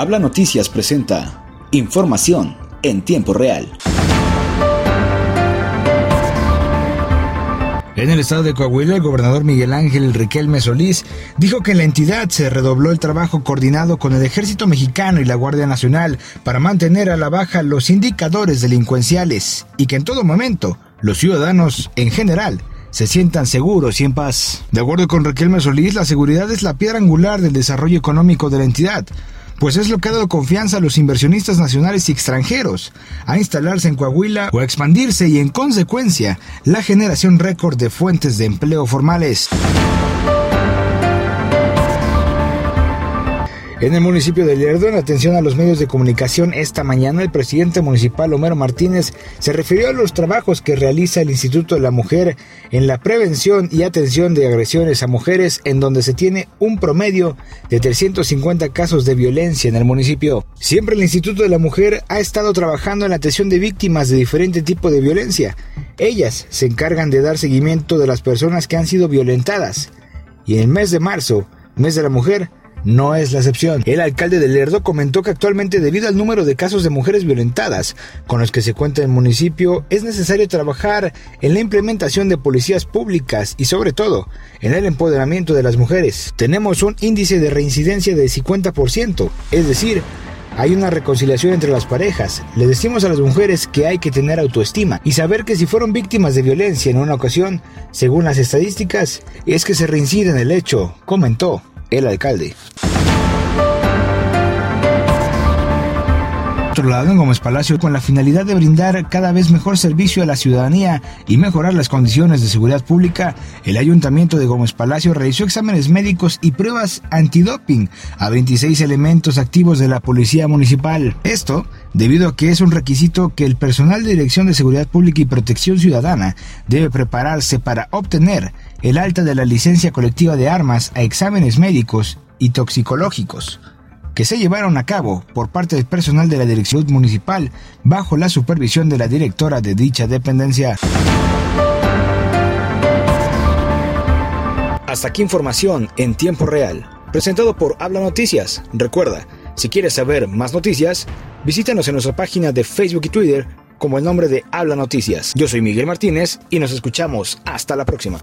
Habla Noticias presenta información en tiempo real. En el estado de Coahuila, el gobernador Miguel Ángel Riquelme Solís dijo que en la entidad se redobló el trabajo coordinado con el ejército mexicano y la Guardia Nacional para mantener a la baja los indicadores delincuenciales y que en todo momento los ciudadanos en general se sientan seguros y en paz. De acuerdo con Riquelme Solís, la seguridad es la piedra angular del desarrollo económico de la entidad pues es lo que ha dado confianza a los inversionistas nacionales y extranjeros a instalarse en Coahuila o a expandirse y en consecuencia la generación récord de fuentes de empleo formales. En el municipio de Lerdo, en atención a los medios de comunicación esta mañana, el presidente municipal Homero Martínez se refirió a los trabajos que realiza el Instituto de la Mujer en la prevención y atención de agresiones a mujeres, en donde se tiene un promedio de 350 casos de violencia en el municipio. Siempre el Instituto de la Mujer ha estado trabajando en la atención de víctimas de diferente tipo de violencia. Ellas se encargan de dar seguimiento de las personas que han sido violentadas. Y en el mes de marzo, mes de la mujer, no es la excepción. El alcalde de Lerdo comentó que actualmente debido al número de casos de mujeres violentadas con los que se cuenta el municipio, es necesario trabajar en la implementación de policías públicas y sobre todo en el empoderamiento de las mujeres. Tenemos un índice de reincidencia de 50%, es decir, hay una reconciliación entre las parejas. Le decimos a las mujeres que hay que tener autoestima y saber que si fueron víctimas de violencia en una ocasión, según las estadísticas, es que se reincide en el hecho, comentó el alcalde. Otro lado, en Gómez Palacio, con la finalidad de brindar cada vez mejor servicio a la ciudadanía y mejorar las condiciones de seguridad pública, el Ayuntamiento de Gómez Palacio realizó exámenes médicos y pruebas antidoping a 26 elementos activos de la Policía Municipal. Esto debido a que es un requisito que el personal de Dirección de Seguridad Pública y Protección Ciudadana debe prepararse para obtener el alta de la licencia colectiva de armas a exámenes médicos y toxicológicos que se llevaron a cabo por parte del personal de la Dirección Municipal bajo la supervisión de la directora de dicha dependencia. Hasta aquí información en tiempo real, presentado por Habla Noticias. Recuerda, si quieres saber más noticias, visítanos en nuestra página de Facebook y Twitter como el nombre de Habla Noticias. Yo soy Miguel Martínez y nos escuchamos hasta la próxima.